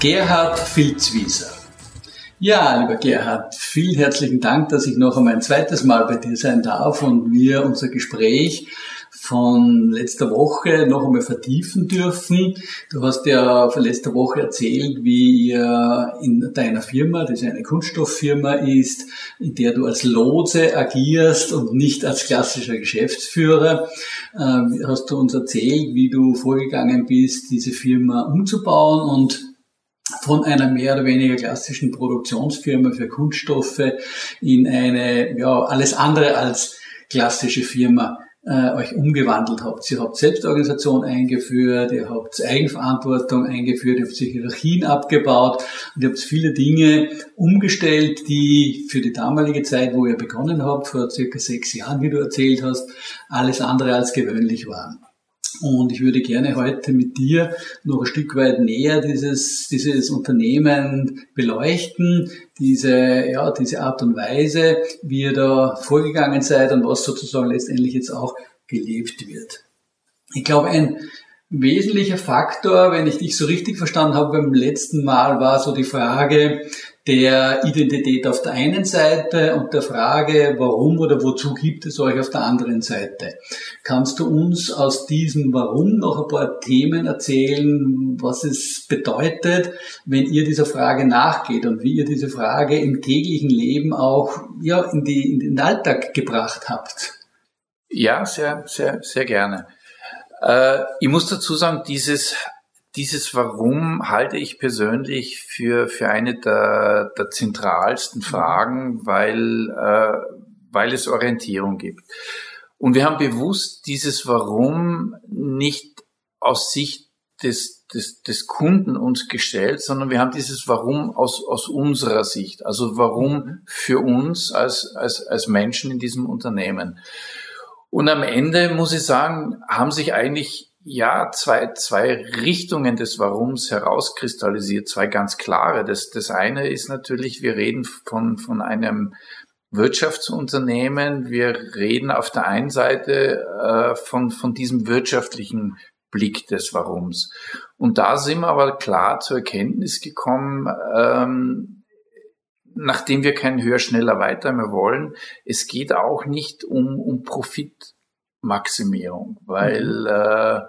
Gerhard Filzwieser. Ja, lieber Gerhard, vielen herzlichen Dank, dass ich noch einmal ein zweites Mal bei dir sein darf und wir unser Gespräch von letzter Woche noch einmal vertiefen dürfen. Du hast ja von letzter Woche erzählt, wie ihr in deiner Firma, das eine Kunststofffirma ist, in der du als Lotse agierst und nicht als klassischer Geschäftsführer, äh, hast du uns erzählt, wie du vorgegangen bist, diese Firma umzubauen und von einer mehr oder weniger klassischen Produktionsfirma für Kunststoffe in eine, ja, alles andere als klassische Firma äh, euch umgewandelt habt. Ihr habt Selbstorganisation eingeführt, ihr habt Eigenverantwortung eingeführt, ihr habt Hierarchien abgebaut und ihr habt viele Dinge umgestellt, die für die damalige Zeit, wo ihr begonnen habt, vor circa sechs Jahren, wie du erzählt hast, alles andere als gewöhnlich waren. Und ich würde gerne heute mit dir noch ein Stück weit näher dieses, dieses Unternehmen beleuchten, diese, ja, diese Art und Weise, wie ihr da vorgegangen seid und was sozusagen letztendlich jetzt auch gelebt wird. Ich glaube, ein wesentlicher Faktor, wenn ich dich so richtig verstanden habe beim letzten Mal, war so die Frage, der Identität auf der einen Seite und der Frage, warum oder wozu gibt es euch auf der anderen Seite. Kannst du uns aus diesem Warum noch ein paar Themen erzählen, was es bedeutet, wenn ihr dieser Frage nachgeht und wie ihr diese Frage im täglichen Leben auch ja, in, die, in den Alltag gebracht habt? Ja, sehr, sehr, sehr gerne. Äh, ich muss dazu sagen, dieses dieses Warum halte ich persönlich für, für eine der, der zentralsten Fragen, weil, äh, weil es Orientierung gibt. Und wir haben bewusst dieses Warum nicht aus Sicht des, des, des Kunden uns gestellt, sondern wir haben dieses Warum aus, aus unserer Sicht. Also warum für uns als, als, als Menschen in diesem Unternehmen. Und am Ende muss ich sagen, haben sich eigentlich ja, zwei, zwei Richtungen des Warums herauskristallisiert, zwei ganz klare. Das, das eine ist natürlich, wir reden von, von einem Wirtschaftsunternehmen. Wir reden auf der einen Seite äh, von, von diesem wirtschaftlichen Blick des Warums. Und da sind wir aber klar zur Erkenntnis gekommen, ähm, nachdem wir kein höher, schneller, weiter mehr wollen, es geht auch nicht um, um Profit Maximierung, weil mhm. äh,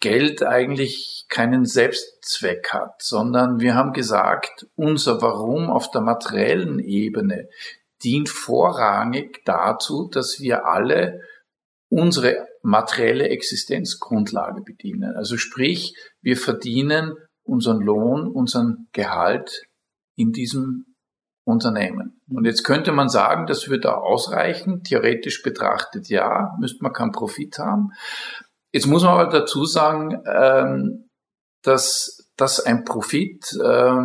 Geld eigentlich keinen Selbstzweck hat, sondern wir haben gesagt, unser Warum auf der materiellen Ebene dient vorrangig dazu, dass wir alle unsere materielle Existenzgrundlage bedienen. Also sprich, wir verdienen unseren Lohn, unseren Gehalt in diesem Unternehmen. Und jetzt könnte man sagen, das würde ausreichen. Theoretisch betrachtet ja, müsste man keinen Profit haben. Jetzt muss man aber dazu sagen, ähm, dass, dass ein Profit, äh,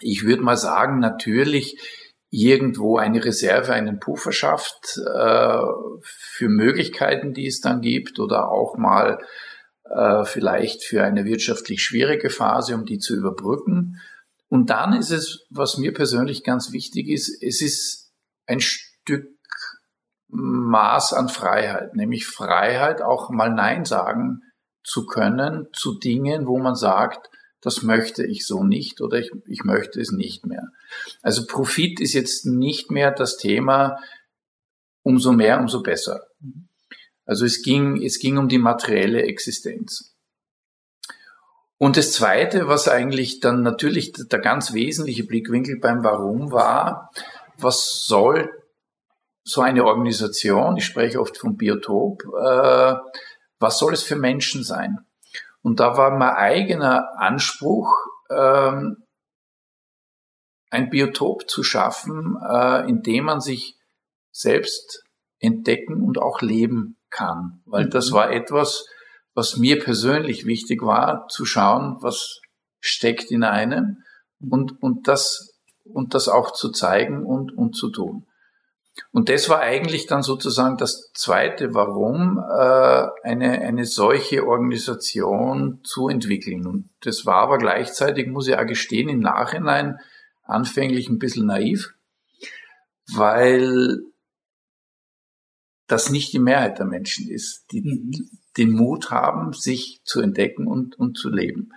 ich würde mal sagen, natürlich irgendwo eine Reserve, einen Puffer schafft äh, für Möglichkeiten, die es dann gibt oder auch mal äh, vielleicht für eine wirtschaftlich schwierige Phase, um die zu überbrücken. Und dann ist es, was mir persönlich ganz wichtig ist, es ist ein Stück Maß an Freiheit, nämlich Freiheit auch mal Nein sagen zu können zu Dingen, wo man sagt, das möchte ich so nicht oder ich, ich möchte es nicht mehr. Also Profit ist jetzt nicht mehr das Thema, umso mehr, umso besser. Also es ging, es ging um die materielle Existenz. Und das Zweite, was eigentlich dann natürlich der ganz wesentliche Blickwinkel beim Warum war, was soll so eine Organisation, ich spreche oft vom Biotop, äh, was soll es für Menschen sein? Und da war mein eigener Anspruch, ähm, ein Biotop zu schaffen, äh, in dem man sich selbst entdecken und auch leben kann. Weil mhm. das war etwas, was mir persönlich wichtig war, zu schauen, was steckt in einem und, und das, und das auch zu zeigen und, und zu tun. Und das war eigentlich dann sozusagen das zweite, warum äh, eine, eine solche Organisation zu entwickeln. Und das war aber gleichzeitig, muss ich auch gestehen, im Nachhinein anfänglich ein bisschen naiv, weil das nicht die Mehrheit der Menschen ist, die mhm. den Mut haben, sich zu entdecken und, und zu leben.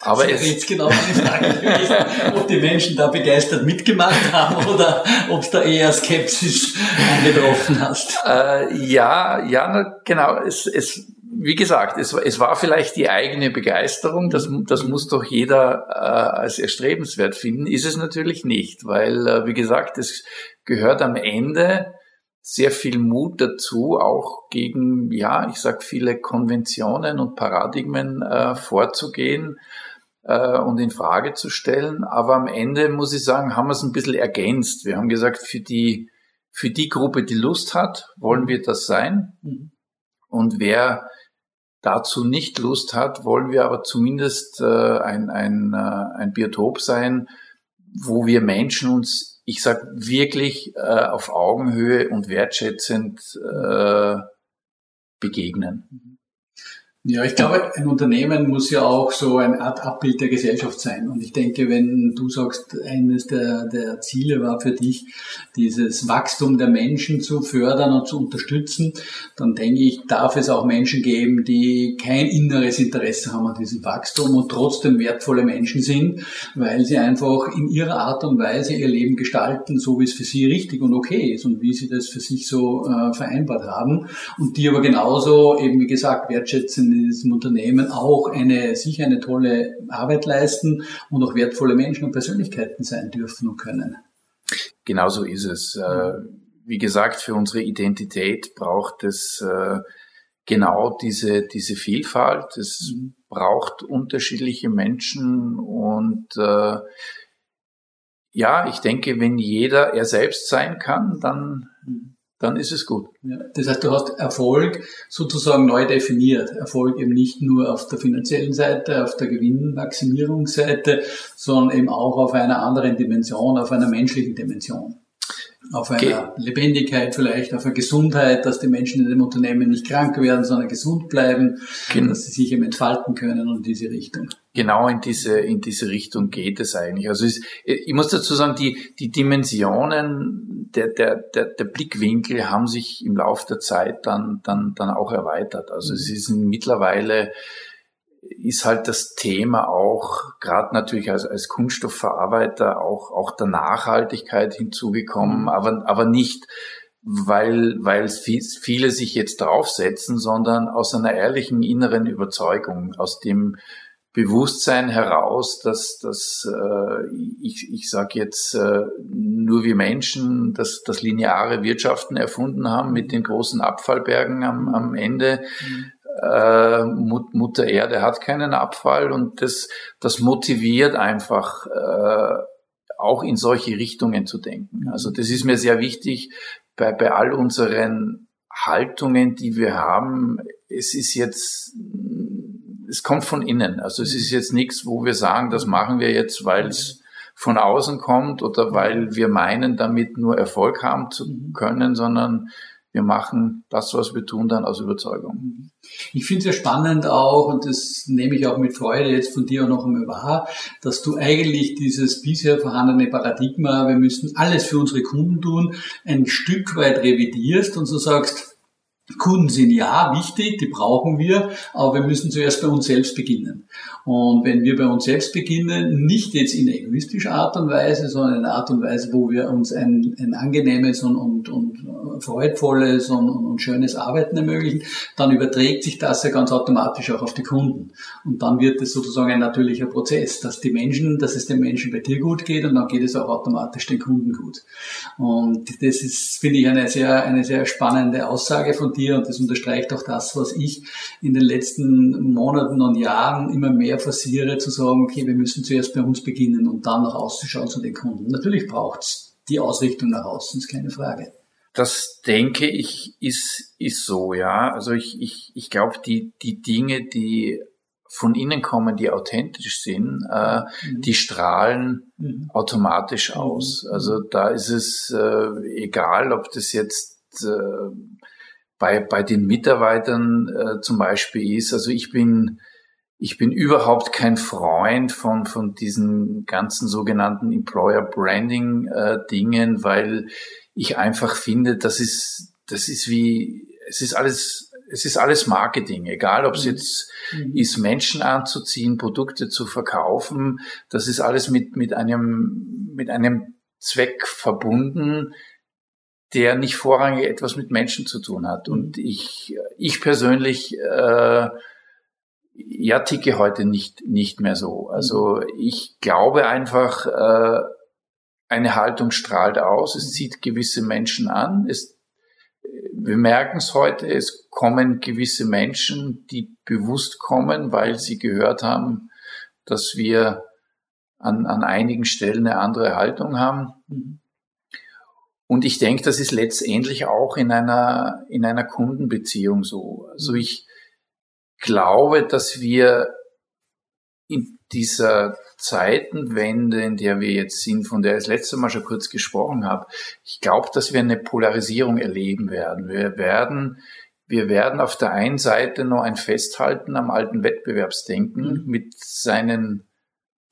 Aber das ist jetzt genau die Frage gewesen, ob die Menschen da begeistert mitgemacht haben oder ob es da eher Skepsis angetroffen hast. Äh, ja, ja, genau. Es, es, wie gesagt, es, es war vielleicht die eigene Begeisterung. Das, das muss doch jeder äh, als erstrebenswert finden. Ist es natürlich nicht, weil, äh, wie gesagt, es gehört am Ende sehr viel Mut dazu, auch gegen, ja, ich sag viele Konventionen und Paradigmen äh, vorzugehen äh, und in Frage zu stellen. Aber am Ende muss ich sagen, haben wir es ein bisschen ergänzt. Wir haben gesagt, für die, für die Gruppe, die Lust hat, wollen wir das sein. Mhm. Und wer dazu nicht Lust hat, wollen wir aber zumindest äh, ein, ein, äh, ein Biotop sein, wo wir Menschen uns ich sag wirklich äh, auf Augenhöhe und wertschätzend äh, begegnen. Ja, ich glaube, ein Unternehmen muss ja auch so eine Art Abbild der Gesellschaft sein. Und ich denke, wenn du sagst, eines der, der Ziele war für dich, dieses Wachstum der Menschen zu fördern und zu unterstützen, dann denke ich, darf es auch Menschen geben, die kein inneres Interesse haben an diesem Wachstum und trotzdem wertvolle Menschen sind, weil sie einfach in ihrer Art und Weise ihr Leben gestalten, so wie es für sie richtig und okay ist und wie sie das für sich so äh, vereinbart haben. Und die aber genauso eben, wie gesagt, wertschätzen in diesem Unternehmen auch eine, sicher eine tolle Arbeit leisten und auch wertvolle Menschen und Persönlichkeiten sein dürfen und können. Genauso ist es. Äh, wie gesagt, für unsere Identität braucht es äh, genau diese, diese Vielfalt. Es mhm. braucht unterschiedliche Menschen und äh, ja, ich denke, wenn jeder er selbst sein kann, dann mhm dann ist es gut. Ja, das heißt, du hast Erfolg sozusagen neu definiert. Erfolg eben nicht nur auf der finanziellen Seite, auf der Gewinnmaximierungsseite, sondern eben auch auf einer anderen Dimension, auf einer menschlichen Dimension auf einer Ge Lebendigkeit vielleicht, auf einer Gesundheit, dass die Menschen in dem Unternehmen nicht krank werden, sondern gesund bleiben, Gen dass sie sich eben entfalten können und in diese Richtung. Genau in diese, in diese Richtung geht es eigentlich. Also es, ich muss dazu sagen, die, die Dimensionen, der, der, der, der Blickwinkel haben sich im Laufe der Zeit dann, dann, dann auch erweitert. Also mhm. es sind mittlerweile ist halt das Thema auch, gerade natürlich als, als Kunststoffverarbeiter, auch, auch der Nachhaltigkeit hinzugekommen, mhm. aber, aber nicht, weil, weil viele sich jetzt draufsetzen, sondern aus einer ehrlichen inneren Überzeugung, aus dem Bewusstsein heraus, dass, dass äh, ich, ich sage jetzt, äh, nur wir Menschen das, das lineare Wirtschaften erfunden haben mit den großen Abfallbergen am, am Ende. Mhm äh, Mutter Erde hat keinen Abfall und das, das motiviert einfach äh, auch in solche Richtungen zu denken. Also das ist mir sehr wichtig bei, bei all unseren Haltungen, die wir haben. Es ist jetzt, es kommt von innen. Also es ist jetzt nichts, wo wir sagen, das machen wir jetzt, weil es von außen kommt oder weil wir meinen, damit nur Erfolg haben zu können, sondern wir machen das, was wir tun, dann aus Überzeugung. Ich finde es ja spannend auch, und das nehme ich auch mit Freude jetzt von dir auch noch einmal wahr, dass du eigentlich dieses bisher vorhandene Paradigma, wir müssen alles für unsere Kunden tun, ein Stück weit revidierst und so sagst, Kunden sind ja wichtig, die brauchen wir, aber wir müssen zuerst bei uns selbst beginnen. Und wenn wir bei uns selbst beginnen, nicht jetzt in egoistischer Art und Weise, sondern in einer Art und Weise, wo wir uns ein, ein angenehmes und, und, und freudvolles und, und, schönes Arbeiten ermöglichen, dann überträgt sich das ja ganz automatisch auch auf die Kunden. Und dann wird es sozusagen ein natürlicher Prozess, dass die Menschen, dass es den Menschen bei dir gut geht und dann geht es auch automatisch den Kunden gut. Und das ist, finde ich, eine sehr, eine sehr spannende Aussage von dir und das unterstreicht auch das, was ich in den letzten Monaten und Jahren immer mehr forciere, zu sagen, okay, wir müssen zuerst bei uns beginnen und dann nach außen schauen zu den Kunden. Natürlich braucht es die Ausrichtung nach außen, ist keine Frage. Das denke ich ist, ist so, ja. Also ich, ich, ich glaube, die, die Dinge, die von innen kommen, die authentisch sind, äh, mhm. die strahlen mhm. automatisch mhm. aus. Also da ist es äh, egal, ob das jetzt äh, bei, bei den Mitarbeitern äh, zum Beispiel ist. Also ich bin ich bin überhaupt kein Freund von, von diesen ganzen sogenannten Employer Branding äh, Dingen, weil ich einfach finde, das ist, das ist wie, es ist alles, es ist alles Marketing, egal ob es mhm. jetzt mhm. ist, Menschen anzuziehen, Produkte zu verkaufen, das ist alles mit, mit einem, mit einem Zweck verbunden, der nicht vorrangig etwas mit Menschen zu tun hat. Und mhm. ich, ich persönlich, äh, ja, ticke heute nicht, nicht mehr so. Also ich glaube einfach, äh, eine Haltung strahlt aus, es zieht gewisse Menschen an. Es, wir merken es heute, es kommen gewisse Menschen, die bewusst kommen, weil sie gehört haben, dass wir an, an einigen Stellen eine andere Haltung haben. Und ich denke, das ist letztendlich auch in einer, in einer Kundenbeziehung so. Also ich, glaube, dass wir in dieser Zeitenwende, in der wir jetzt sind, von der ich das letzte Mal schon kurz gesprochen habe, ich glaube, dass wir eine Polarisierung erleben werden. Wir werden, wir werden auf der einen Seite noch ein Festhalten am alten Wettbewerbsdenken mhm. mit seinen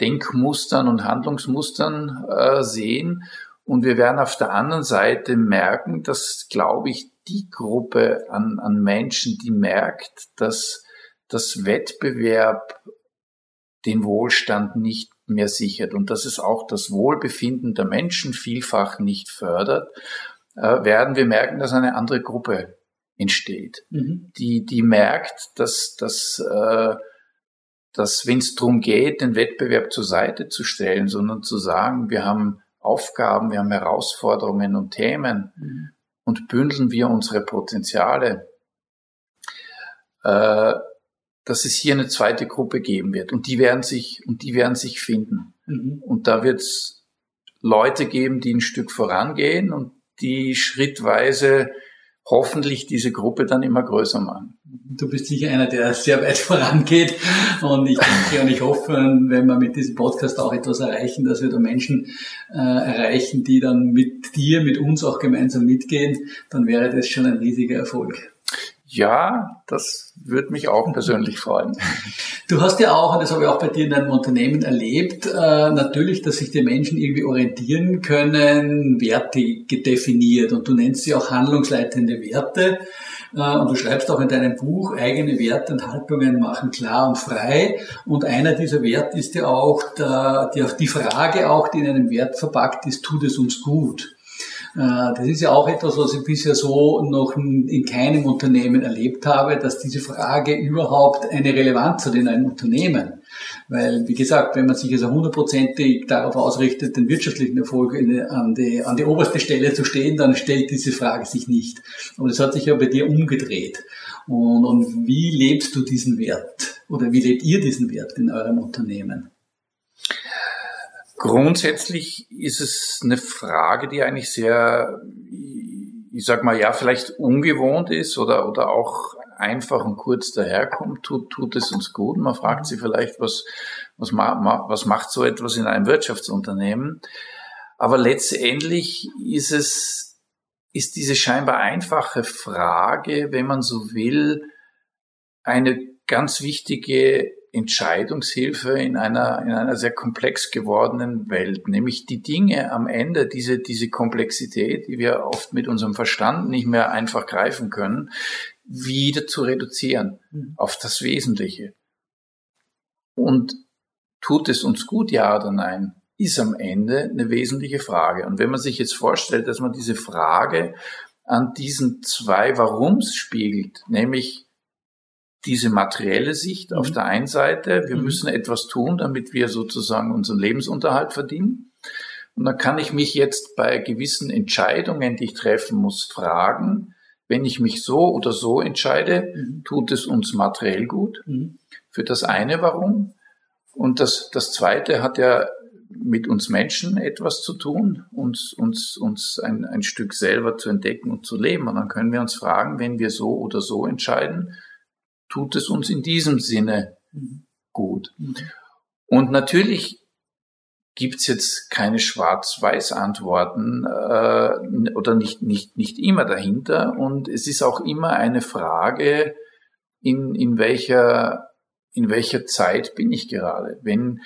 Denkmustern und Handlungsmustern äh, sehen. Und wir werden auf der anderen Seite merken, dass, glaube ich, die Gruppe an, an Menschen, die merkt, dass dass Wettbewerb den Wohlstand nicht mehr sichert und dass es auch das Wohlbefinden der Menschen vielfach nicht fördert, äh, werden wir merken, dass eine andere Gruppe entsteht, mhm. die, die merkt, dass, dass, äh, dass wenn es darum geht, den Wettbewerb zur Seite zu stellen, sondern zu sagen, wir haben Aufgaben, wir haben Herausforderungen und Themen mhm. und bündeln wir unsere Potenziale, äh, dass es hier eine zweite Gruppe geben wird und die werden sich und die werden sich finden mhm. und da wird es Leute geben, die ein Stück vorangehen und die schrittweise hoffentlich diese Gruppe dann immer größer machen. Du bist sicher einer, der sehr weit vorangeht und ich denke und ich hoffe, wenn wir mit diesem Podcast auch etwas erreichen, dass wir da Menschen äh, erreichen, die dann mit dir, mit uns auch gemeinsam mitgehen, dann wäre das schon ein riesiger Erfolg. Ja, das würde mich auch persönlich freuen. Du hast ja auch, und das habe ich auch bei dir in deinem Unternehmen erlebt, äh, natürlich, dass sich die Menschen irgendwie orientieren können, Werte definiert. Und du nennst sie auch handlungsleitende Werte. Äh, und du schreibst auch in deinem Buch, eigene Werte und Haltungen machen klar und frei. Und einer dieser Werte ist ja auch der, die, die Frage auch, die in einem Wert verpackt ist, tut es uns gut? Äh, das ist ja auch etwas, was ich bisher so noch in keinem Unternehmen erlebt habe, dass diese Frage überhaupt eine Relevanz hat in einem Unternehmen. Weil, wie gesagt, wenn man sich also hundertprozentig darauf ausrichtet, den wirtschaftlichen Erfolg an die, an die oberste Stelle zu stehen, dann stellt diese Frage sich nicht. Aber das hat sich ja bei dir umgedreht. Und, und wie lebst du diesen Wert? Oder wie lebt ihr diesen Wert in eurem Unternehmen? Grundsätzlich ist es eine Frage, die eigentlich sehr, ich sag mal, ja, vielleicht ungewohnt ist oder, oder auch einfach und kurz daherkommt, tut, tut es uns gut. Man fragt sich vielleicht, was, was, was macht so etwas in einem Wirtschaftsunternehmen? Aber letztendlich ist es, ist diese scheinbar einfache Frage, wenn man so will, eine ganz wichtige Entscheidungshilfe in einer, in einer sehr komplex gewordenen Welt, nämlich die Dinge am Ende, diese, diese Komplexität, die wir oft mit unserem Verstand nicht mehr einfach greifen können, wieder zu reduzieren mhm. auf das Wesentliche. Und tut es uns gut, ja oder nein, ist am Ende eine wesentliche Frage. Und wenn man sich jetzt vorstellt, dass man diese Frage an diesen zwei Warums spiegelt, nämlich diese materielle Sicht auf mhm. der einen Seite. Wir mhm. müssen etwas tun, damit wir sozusagen unseren Lebensunterhalt verdienen. Und dann kann ich mich jetzt bei gewissen Entscheidungen, die ich treffen muss, fragen, wenn ich mich so oder so entscheide, mhm. tut es uns materiell gut? Für das eine warum? Und das, das zweite hat ja mit uns Menschen etwas zu tun, uns, uns, uns ein, ein Stück selber zu entdecken und zu leben. Und dann können wir uns fragen, wenn wir so oder so entscheiden, tut es uns in diesem Sinne gut. Mhm. Und natürlich gibt's jetzt keine Schwarz-Weiß-Antworten äh, oder nicht, nicht, nicht immer dahinter. Und es ist auch immer eine Frage, in, in, welcher, in welcher Zeit bin ich gerade. Wenn,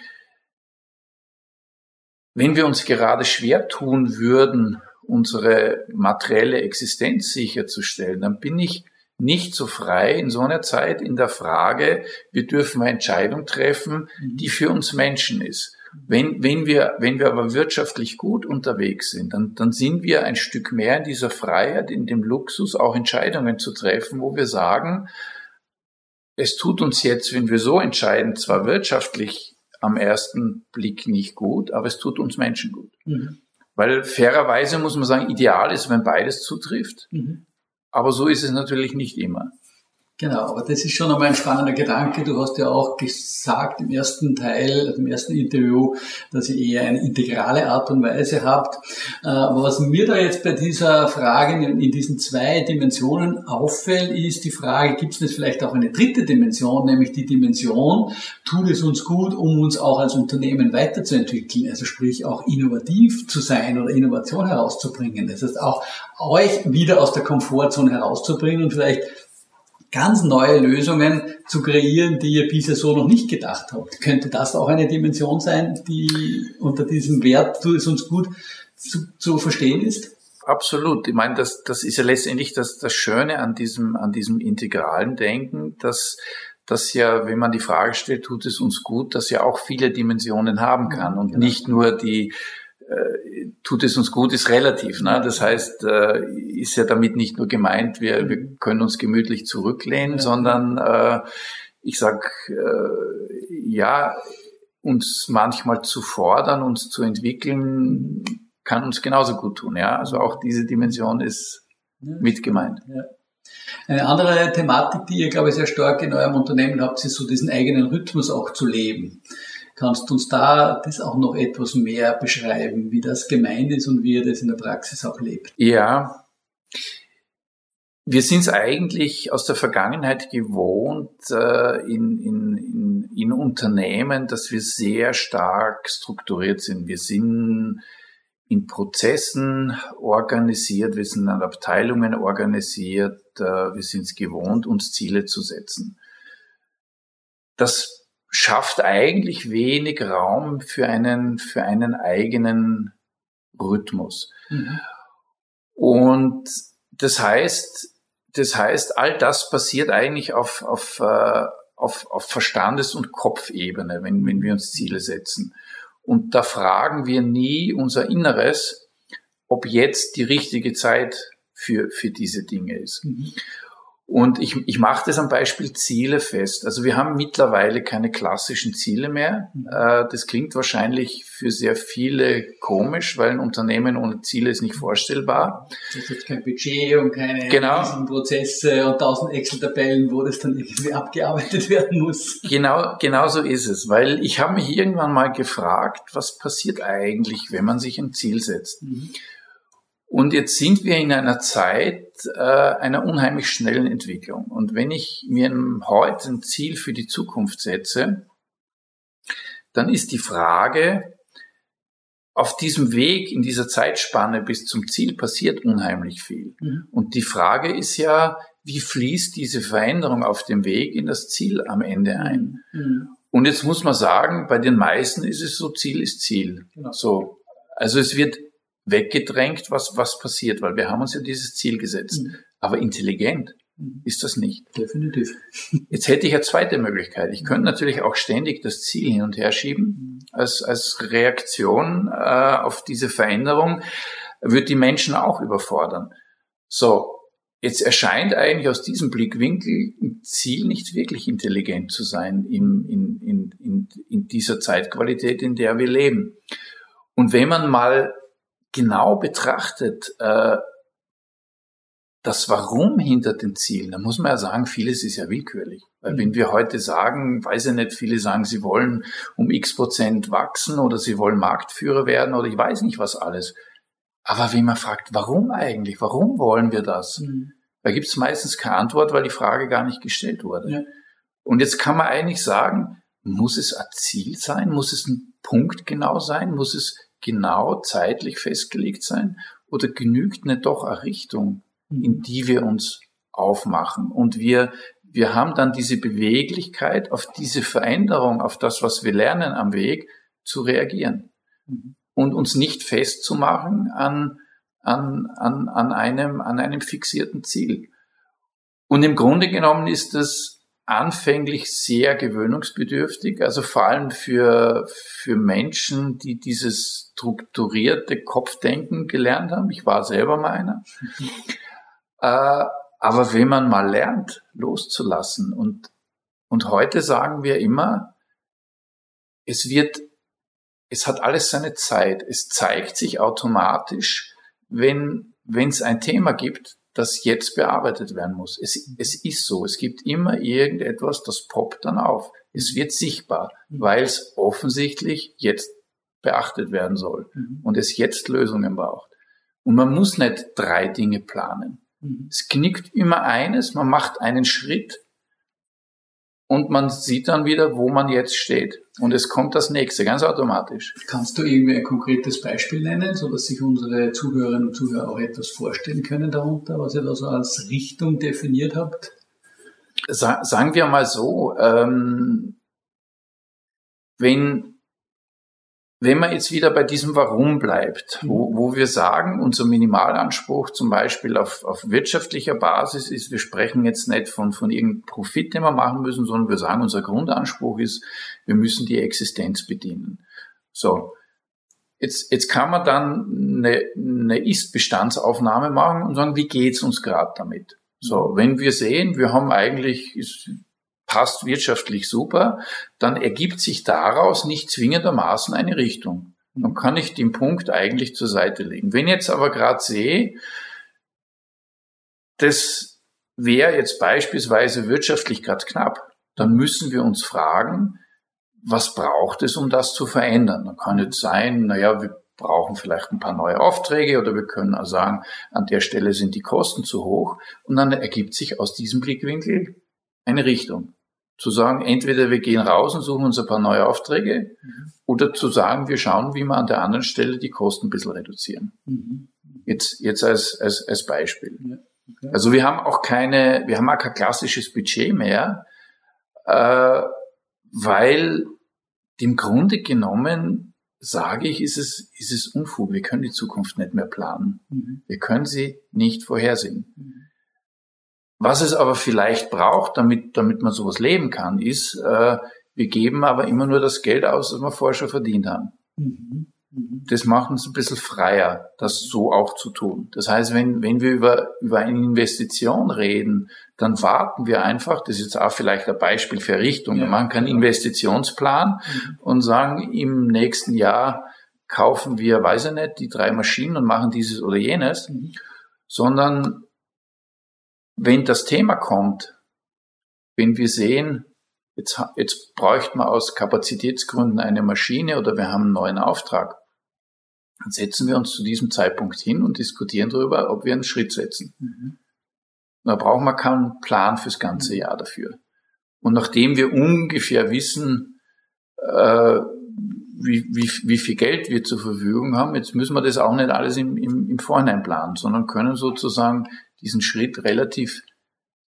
wenn wir uns gerade schwer tun würden, unsere materielle Existenz sicherzustellen, dann bin ich nicht so frei in so einer Zeit in der Frage, wir dürfen eine Entscheidung treffen, die für uns Menschen ist. Wenn, wenn, wir, wenn wir aber wirtschaftlich gut unterwegs sind, dann, dann sind wir ein Stück mehr in dieser Freiheit, in dem Luxus, auch Entscheidungen zu treffen, wo wir sagen, es tut uns jetzt, wenn wir so entscheiden, zwar wirtschaftlich am ersten Blick nicht gut, aber es tut uns Menschen gut. Mhm. Weil fairerweise muss man sagen, ideal ist, wenn beides zutrifft. Mhm. Aber so ist es natürlich nicht immer. Genau, aber das ist schon einmal ein spannender Gedanke. Du hast ja auch gesagt im ersten Teil, im ersten Interview, dass ihr eher eine integrale Art und Weise habt. Äh, aber was mir da jetzt bei dieser Frage in diesen zwei Dimensionen auffällt, ist die Frage, gibt es vielleicht auch eine dritte Dimension, nämlich die Dimension, tut es uns gut, um uns auch als Unternehmen weiterzuentwickeln, also sprich auch innovativ zu sein oder Innovation herauszubringen. Das heißt auch euch wieder aus der Komfortzone herauszubringen und vielleicht ganz neue Lösungen zu kreieren, die ihr bisher so noch nicht gedacht habt. Könnte das auch eine Dimension sein, die unter diesem Wert, tut es uns gut, zu, zu verstehen ist? Absolut. Ich meine, das, das ist ja letztendlich das, das Schöne an diesem, an diesem integralen Denken, dass, dass ja, wenn man die Frage stellt, tut es uns gut, dass ja auch viele Dimensionen haben kann und genau. nicht nur die, äh, tut es uns gut, ist relativ. Ne? Das heißt, äh, ist ja damit nicht nur gemeint, wir, wir können uns gemütlich zurücklehnen, ja. sondern äh, ich sag äh, ja, uns manchmal zu fordern, uns zu entwickeln, kann uns genauso gut tun. Ja, also auch diese Dimension ist ja. mit gemeint. Ja. Eine andere Thematik, die ihr, glaube ich, sehr stark in eurem Unternehmen habt, ist so diesen eigenen Rhythmus auch zu leben. Kannst du uns da das auch noch etwas mehr beschreiben, wie das gemeint ist und wie ihr das in der Praxis auch lebt? Ja. Wir sind es eigentlich aus der Vergangenheit gewohnt äh, in, in, in, in Unternehmen, dass wir sehr stark strukturiert sind. Wir sind in Prozessen organisiert, wir sind an Abteilungen organisiert, äh, wir sind es gewohnt, uns Ziele zu setzen. Das schafft eigentlich wenig Raum für einen, für einen eigenen Rhythmus. Mhm. Und das heißt, das heißt, all das passiert eigentlich auf, auf, äh, auf, auf Verstandes- und Kopfebene, wenn, wenn wir uns Ziele setzen. Und da fragen wir nie unser Inneres, ob jetzt die richtige Zeit für, für diese Dinge ist. Mhm. Und ich, ich mache das am Beispiel Ziele fest. Also wir haben mittlerweile keine klassischen Ziele mehr. Äh, das klingt wahrscheinlich für sehr viele komisch, weil ein Unternehmen ohne Ziele ist nicht vorstellbar. Es gibt kein Budget und keine genau. Prozesse und tausend Excel-Tabellen, wo das dann irgendwie abgearbeitet werden muss. Genau, genau so ist es. Weil ich habe mich irgendwann mal gefragt, was passiert eigentlich, wenn man sich ein Ziel setzt? Mhm. Und jetzt sind wir in einer Zeit äh, einer unheimlich schnellen Entwicklung. Und wenn ich mir heute ein Ziel für die Zukunft setze, dann ist die Frage, auf diesem Weg, in dieser Zeitspanne bis zum Ziel passiert unheimlich viel. Mhm. Und die Frage ist ja, wie fließt diese Veränderung auf dem Weg in das Ziel am Ende ein? Mhm. Und jetzt muss man sagen, bei den meisten ist es so, Ziel ist Ziel. Genau. So. Also es wird weggedrängt, was, was passiert, weil wir haben uns ja dieses Ziel gesetzt. Mhm. Aber intelligent mhm. ist das nicht. Definitiv. Jetzt hätte ich eine zweite Möglichkeit. Ich könnte natürlich auch ständig das Ziel hin und her schieben. Mhm. Als, als Reaktion äh, auf diese Veränderung wird die Menschen auch überfordern. So, jetzt erscheint eigentlich aus diesem Blickwinkel ein Ziel nicht wirklich intelligent zu sein in, in, in, in, in dieser Zeitqualität, in der wir leben. Und wenn man mal genau betrachtet, äh, das Warum hinter den Zielen, da muss man ja sagen, vieles ist ja willkürlich. Weil wenn wir heute sagen, weiß ich nicht, viele sagen, sie wollen um x Prozent wachsen oder sie wollen Marktführer werden oder ich weiß nicht was alles. Aber wenn man fragt, warum eigentlich? Warum wollen wir das? Mhm. Da gibt es meistens keine Antwort, weil die Frage gar nicht gestellt wurde. Ja. Und jetzt kann man eigentlich sagen, muss es ein Ziel sein? Muss es ein Punkt genau sein? Muss es genau zeitlich festgelegt sein? Oder genügt nicht doch eine Richtung, in die wir uns aufmachen? Und wir, wir haben dann diese Beweglichkeit auf diese Veränderung, auf das, was wir lernen am Weg, zu reagieren. Und uns nicht festzumachen an, an, an, an, einem, an einem fixierten Ziel. Und im Grunde genommen ist das anfänglich sehr gewöhnungsbedürftig, also vor allem für, für Menschen, die dieses strukturierte Kopfdenken gelernt haben. Ich war selber mal einer. äh, aber wenn man mal lernt, loszulassen und, und heute sagen wir immer, es wird, es hat alles seine Zeit. Es zeigt sich automatisch, wenn, wenn es ein Thema gibt, das jetzt bearbeitet werden muss. Es, es ist so. Es gibt immer irgendetwas, das poppt dann auf. Es wird sichtbar, mhm. weil es offensichtlich jetzt beachtet werden soll mhm. und es jetzt Lösungen braucht. Und man muss nicht drei Dinge planen. Mhm. Es knickt immer eines, man macht einen Schritt und man sieht dann wieder, wo man jetzt steht. Und es kommt das nächste, ganz automatisch. Kannst du irgendwie ein konkretes Beispiel nennen, so dass sich unsere Zuhörerinnen und Zuhörer auch etwas vorstellen können darunter, was ihr da so als Richtung definiert habt? Sa sagen wir mal so, ähm, wenn wenn man jetzt wieder bei diesem Warum bleibt, wo, mhm. wo wir sagen, unser Minimalanspruch zum Beispiel auf, auf wirtschaftlicher Basis ist, wir sprechen jetzt nicht von, von irgendeinem Profit, den wir machen müssen, sondern wir sagen, unser Grundanspruch ist, wir müssen die Existenz bedienen. So. Jetzt, jetzt kann man dann eine, eine Ist-Bestandsaufnahme machen und sagen, wie geht's uns gerade damit? So, wenn wir sehen, wir haben eigentlich, ist, passt wirtschaftlich super, dann ergibt sich daraus nicht zwingendermaßen eine Richtung. Dann kann ich den Punkt eigentlich zur Seite legen. Wenn ich jetzt aber gerade sehe, das wäre jetzt beispielsweise wirtschaftlich gerade knapp, dann müssen wir uns fragen, was braucht es, um das zu verändern? Dann kann jetzt sein, naja, wir brauchen vielleicht ein paar neue Aufträge oder wir können auch sagen, an der Stelle sind die Kosten zu hoch und dann ergibt sich aus diesem Blickwinkel eine Richtung zu sagen, entweder wir gehen raus und suchen uns ein paar neue Aufträge mhm. oder zu sagen, wir schauen, wie wir an der anderen Stelle die Kosten ein bisschen reduzieren. Mhm. Jetzt, jetzt als, als, als Beispiel. Ja. Okay. Also wir haben auch keine, wir haben auch kein klassisches Budget mehr, äh, weil im Grunde genommen sage ich, ist es, ist es Unfug. Wir können die Zukunft nicht mehr planen. Mhm. Wir können sie nicht vorhersehen. Was es aber vielleicht braucht, damit, damit man sowas leben kann, ist, äh, wir geben aber immer nur das Geld aus, das wir vorher schon verdient haben. Mhm. Mhm. Das macht uns ein bisschen freier, das so auch zu tun. Das heißt, wenn, wenn wir über, über eine Investition reden, dann warten wir einfach, das ist jetzt auch vielleicht ein Beispiel für Richtung, ja. wir machen keinen Investitionsplan mhm. und sagen, im nächsten Jahr kaufen wir, weiß ich nicht, die drei Maschinen und machen dieses oder jenes, mhm. sondern wenn das Thema kommt, wenn wir sehen, jetzt, jetzt bräuchte man aus Kapazitätsgründen eine Maschine oder wir haben einen neuen Auftrag, dann setzen wir uns zu diesem Zeitpunkt hin und diskutieren darüber, ob wir einen Schritt setzen. Mhm. Da brauchen wir keinen Plan fürs ganze Jahr dafür. Und nachdem wir ungefähr wissen, äh, wie, wie, wie viel Geld wir zur Verfügung haben, jetzt müssen wir das auch nicht alles im, im, im Vorhinein planen, sondern können sozusagen diesen Schritt relativ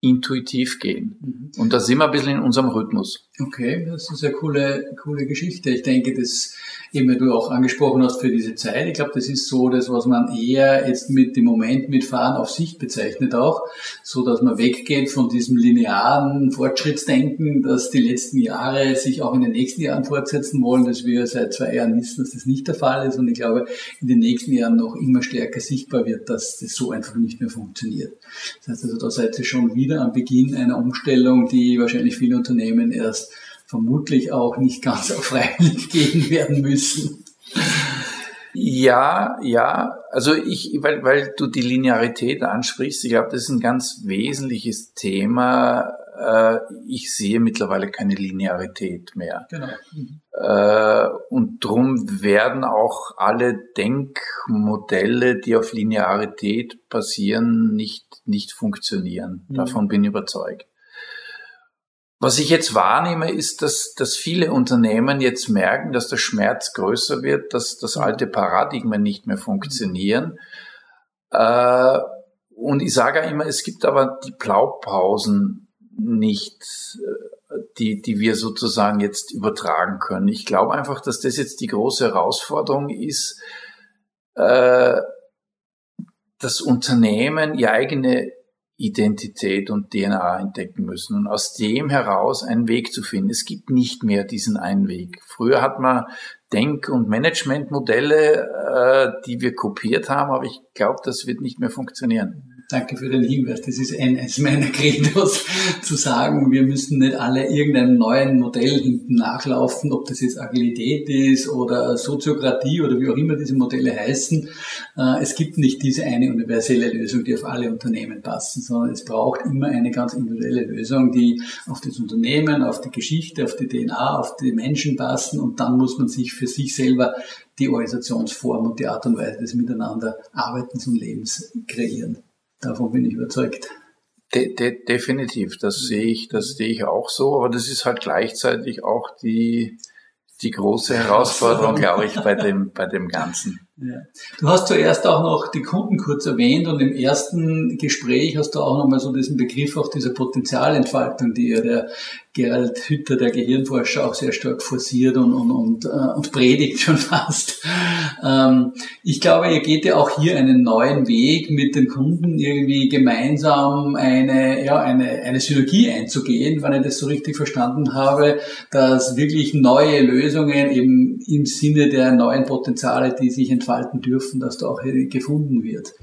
intuitiv gehen. Mhm. Und da sind wir ein bisschen in unserem Rhythmus. Okay, das ist eine coole, coole Geschichte. Ich denke, das eben, du auch angesprochen hast für diese Zeit. Ich glaube, das ist so das, was man eher jetzt mit dem Moment mitfahren auf Sicht bezeichnet auch, so dass man weggeht von diesem linearen Fortschrittsdenken, dass die letzten Jahre sich auch in den nächsten Jahren fortsetzen wollen, dass wir seit zwei Jahren wissen, dass das nicht der Fall ist. Und ich glaube, in den nächsten Jahren noch immer stärker sichtbar wird, dass das so einfach nicht mehr funktioniert. Das heißt also, da seid ihr schon wieder am Beginn einer Umstellung, die wahrscheinlich viele Unternehmen erst vermutlich auch nicht ganz auf freiwillig gehen werden müssen. Ja, ja, also ich, weil, weil du die Linearität ansprichst, ich glaube, das ist ein ganz wesentliches Thema. Äh, ich sehe mittlerweile keine Linearität mehr. Genau. Mhm. Und drum werden auch alle Denkmodelle, die auf Linearität basieren, nicht, nicht funktionieren. Mhm. Davon bin ich überzeugt. Was ich jetzt wahrnehme, ist, dass, dass viele Unternehmen jetzt merken, dass der Schmerz größer wird, dass das alte Paradigmen nicht mehr funktionieren. Äh, und ich sage immer, es gibt aber die Blaupausen nicht, äh, die, die wir sozusagen jetzt übertragen können. Ich glaube einfach, dass das jetzt die große Herausforderung ist, äh, das Unternehmen ihre eigene Identität und DNA entdecken müssen und aus dem heraus einen Weg zu finden. Es gibt nicht mehr diesen einen Weg. Früher hat man Denk- und Managementmodelle, äh, die wir kopiert haben, aber ich glaube, das wird nicht mehr funktionieren. Danke für den Hinweis. Das ist eines meiner Credos, zu sagen, wir müssen nicht alle irgendeinem neuen Modell hinten nachlaufen, ob das jetzt Agilität ist oder Soziokratie oder wie auch immer diese Modelle heißen. Äh, es gibt nicht diese eine universelle Lösung, die auf alle Unternehmen passen, sondern es braucht immer eine ganz individuelle Lösung, die auf das Unternehmen, auf die Geschichte, auf die DNA, auf die Menschen passen und dann muss man sich für sich selber die Organisationsform und die Art und Weise des Miteinanderarbeitens und Lebens kreieren. Davon bin ich überzeugt. De de definitiv, das sehe ich, das sehe ich auch so, aber das ist halt gleichzeitig auch die, die große Herausforderung, glaube ich, bei dem, bei dem Ganzen. Ja. Du hast zuerst auch noch die Kunden kurz erwähnt und im ersten Gespräch hast du auch nochmal so diesen Begriff auch dieser Potenzialentfaltung, die ja der Gerald Hütter, der Gehirnforscher, auch sehr stark forciert und, und, und, äh, und predigt schon fast. Ähm, ich glaube, ihr geht ja auch hier einen neuen Weg mit den Kunden irgendwie gemeinsam eine, ja, eine, eine Synergie einzugehen, wenn ich das so richtig verstanden habe, dass wirklich neue Lösungen eben im Sinne der neuen Potenziale, die sich entfalten, entfalten dürfen, dass da auch gefunden wird.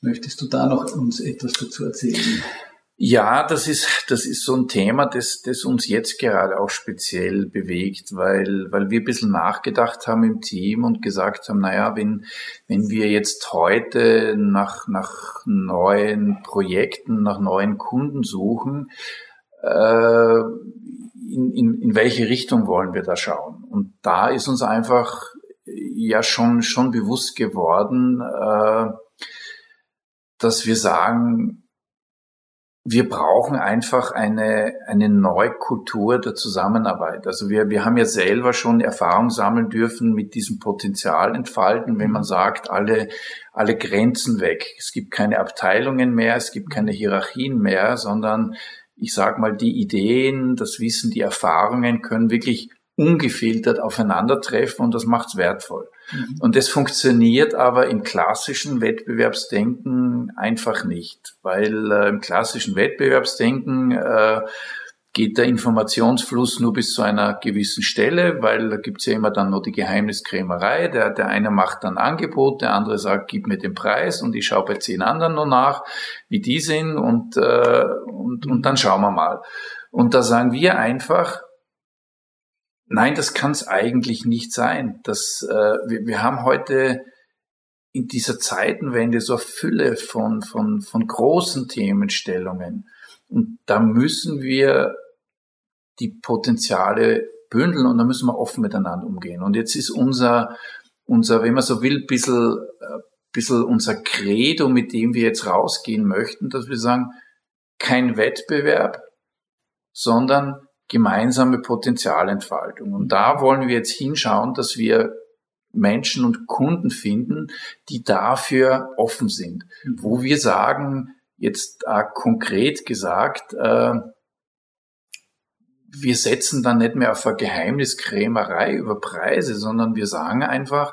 Möchtest du da noch uns etwas dazu erzählen? Ja, das ist, das ist so ein Thema, das, das uns jetzt gerade auch speziell bewegt, weil, weil wir ein bisschen nachgedacht haben im Team und gesagt haben, naja, wenn, wenn wir jetzt heute nach, nach neuen Projekten, nach neuen Kunden suchen, äh, in, in, in welche Richtung wollen wir da schauen? Und da ist uns einfach ja schon, schon bewusst geworden, äh, dass wir sagen, wir brauchen einfach eine, eine neue Kultur der Zusammenarbeit. Also wir, wir haben ja selber schon Erfahrung sammeln dürfen mit diesem Potenzial entfalten, wenn man sagt, alle, alle Grenzen weg. Es gibt keine Abteilungen mehr, es gibt keine Hierarchien mehr, sondern ich sag mal, die Ideen, das Wissen, die Erfahrungen können wirklich ungefiltert aufeinandertreffen und das macht's wertvoll. Mhm. Und das funktioniert aber im klassischen Wettbewerbsdenken einfach nicht, weil äh, im klassischen Wettbewerbsdenken äh, geht der Informationsfluss nur bis zu einer gewissen Stelle, weil da gibt's ja immer dann nur die Geheimniskrämerei. Der, der eine macht dann Angebot, der andere sagt, gib mir den Preis und ich schaue bei zehn anderen nur nach, wie die sind und, äh, und, und dann schauen wir mal. Und da sagen wir einfach, Nein, das kann es eigentlich nicht sein. Das, äh, wir, wir haben heute in dieser Zeitenwende so eine Fülle von, von, von großen Themenstellungen. Und da müssen wir die Potenziale bündeln und da müssen wir offen miteinander umgehen. Und jetzt ist unser, unser, wenn man so will, bisschen, äh, bisschen unser Credo, mit dem wir jetzt rausgehen möchten, dass wir sagen, kein Wettbewerb, sondern gemeinsame Potenzialentfaltung. Und da wollen wir jetzt hinschauen, dass wir Menschen und Kunden finden, die dafür offen sind. Wo wir sagen, jetzt äh, konkret gesagt, äh, wir setzen dann nicht mehr auf eine Geheimniskrämerei über Preise, sondern wir sagen einfach,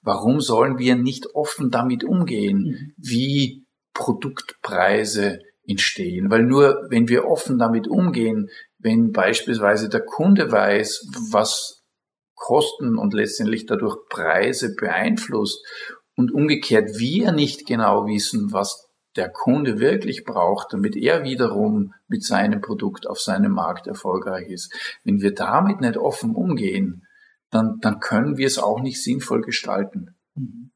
warum sollen wir nicht offen damit umgehen, mhm. wie Produktpreise entstehen? Weil nur wenn wir offen damit umgehen, wenn beispielsweise der Kunde weiß, was Kosten und letztendlich dadurch Preise beeinflusst und umgekehrt wir nicht genau wissen, was der Kunde wirklich braucht, damit er wiederum mit seinem Produkt auf seinem Markt erfolgreich ist. Wenn wir damit nicht offen umgehen, dann, dann können wir es auch nicht sinnvoll gestalten. Mhm.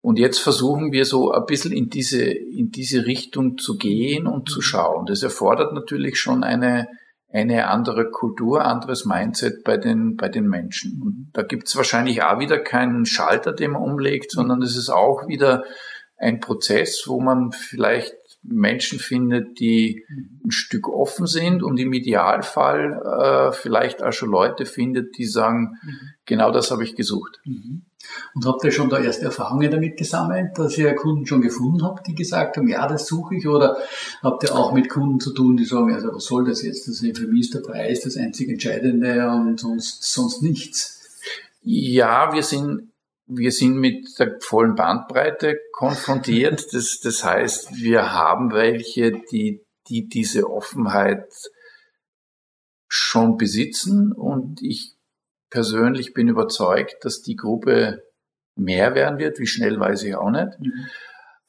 Und jetzt versuchen wir so ein bisschen in diese, in diese Richtung zu gehen und zu schauen. Das erfordert natürlich schon eine, eine andere Kultur, anderes Mindset bei den, bei den Menschen. Und da gibt's wahrscheinlich auch wieder keinen Schalter, den man umlegt, sondern es ist auch wieder ein Prozess, wo man vielleicht Menschen findet, die ein Stück offen sind und im Idealfall äh, vielleicht auch schon Leute findet, die sagen, mhm. genau das habe ich gesucht. Mhm. Und habt ihr schon da erste Erfahrungen damit gesammelt, dass ihr Kunden schon gefunden habt, die gesagt haben, ja, das suche ich? Oder habt ihr auch mit Kunden zu tun, die sagen, also was soll das jetzt? Das ist für mich ist der Preis das einzig Entscheidende und sonst, sonst nichts. Ja, wir sind wir sind mit der vollen Bandbreite konfrontiert. Das, das heißt, wir haben welche, die, die diese Offenheit schon besitzen und ich persönlich bin überzeugt, dass die Gruppe mehr werden wird. Wie schnell weiß ich auch nicht. Mhm.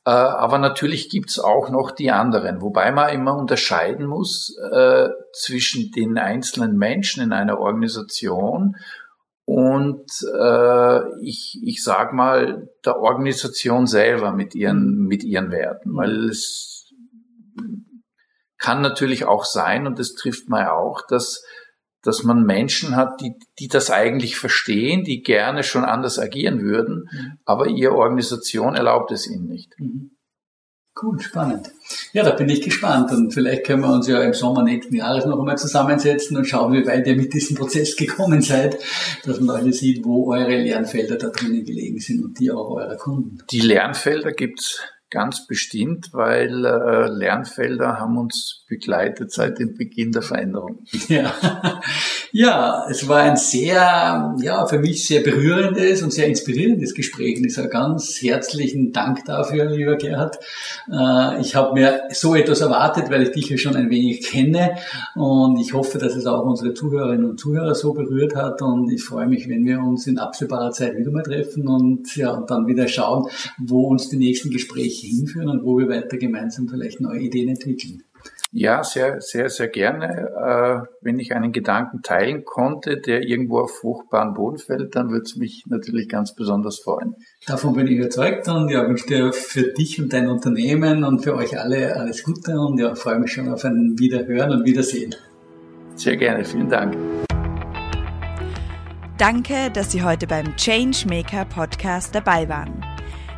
Äh, aber natürlich gibt's auch noch die anderen, wobei man immer unterscheiden muss äh, zwischen den einzelnen Menschen in einer Organisation und äh, ich, ich sag mal der Organisation selber mit ihren, mit ihren Werten, weil es kann natürlich auch sein, und das trifft man auch, dass, dass man Menschen hat, die, die das eigentlich verstehen, die gerne schon anders agieren würden, mhm. aber ihre Organisation erlaubt es ihnen nicht. Mhm. Cool, spannend. Ja, da bin ich gespannt und vielleicht können wir uns ja im Sommer nächsten Jahres noch einmal zusammensetzen und schauen, wie weit ihr mit diesem Prozess gekommen seid, dass man alle sieht, wo eure Lernfelder da drinnen gelegen sind und die auch eurer Kunden. Die Lernfelder gibt's ganz bestimmt, weil äh, Lernfelder haben uns begleitet seit dem Beginn der Veränderung. Ja. Ja, es war ein sehr, ja, für mich sehr berührendes und sehr inspirierendes Gespräch. Und ich sage ganz herzlichen Dank dafür, lieber Gerhard. Äh, ich habe mir so etwas erwartet, weil ich dich ja schon ein wenig kenne und ich hoffe, dass es auch unsere Zuhörerinnen und Zuhörer so berührt hat und ich freue mich, wenn wir uns in absehbarer Zeit wieder mal treffen und ja, und dann wieder schauen, wo uns die nächsten Gespräche hinführen und wo wir weiter gemeinsam vielleicht neue Ideen entwickeln. Ja, sehr, sehr, sehr gerne. Äh, wenn ich einen Gedanken teilen konnte, der irgendwo auf fruchtbaren Boden fällt, dann würde es mich natürlich ganz besonders freuen. Davon bin ich überzeugt und ja, wünsche dir für dich und dein Unternehmen und für euch alle alles Gute und ja, freue mich schon auf ein Wiederhören und Wiedersehen. Sehr gerne, vielen Dank. Danke, dass Sie heute beim Changemaker Podcast dabei waren.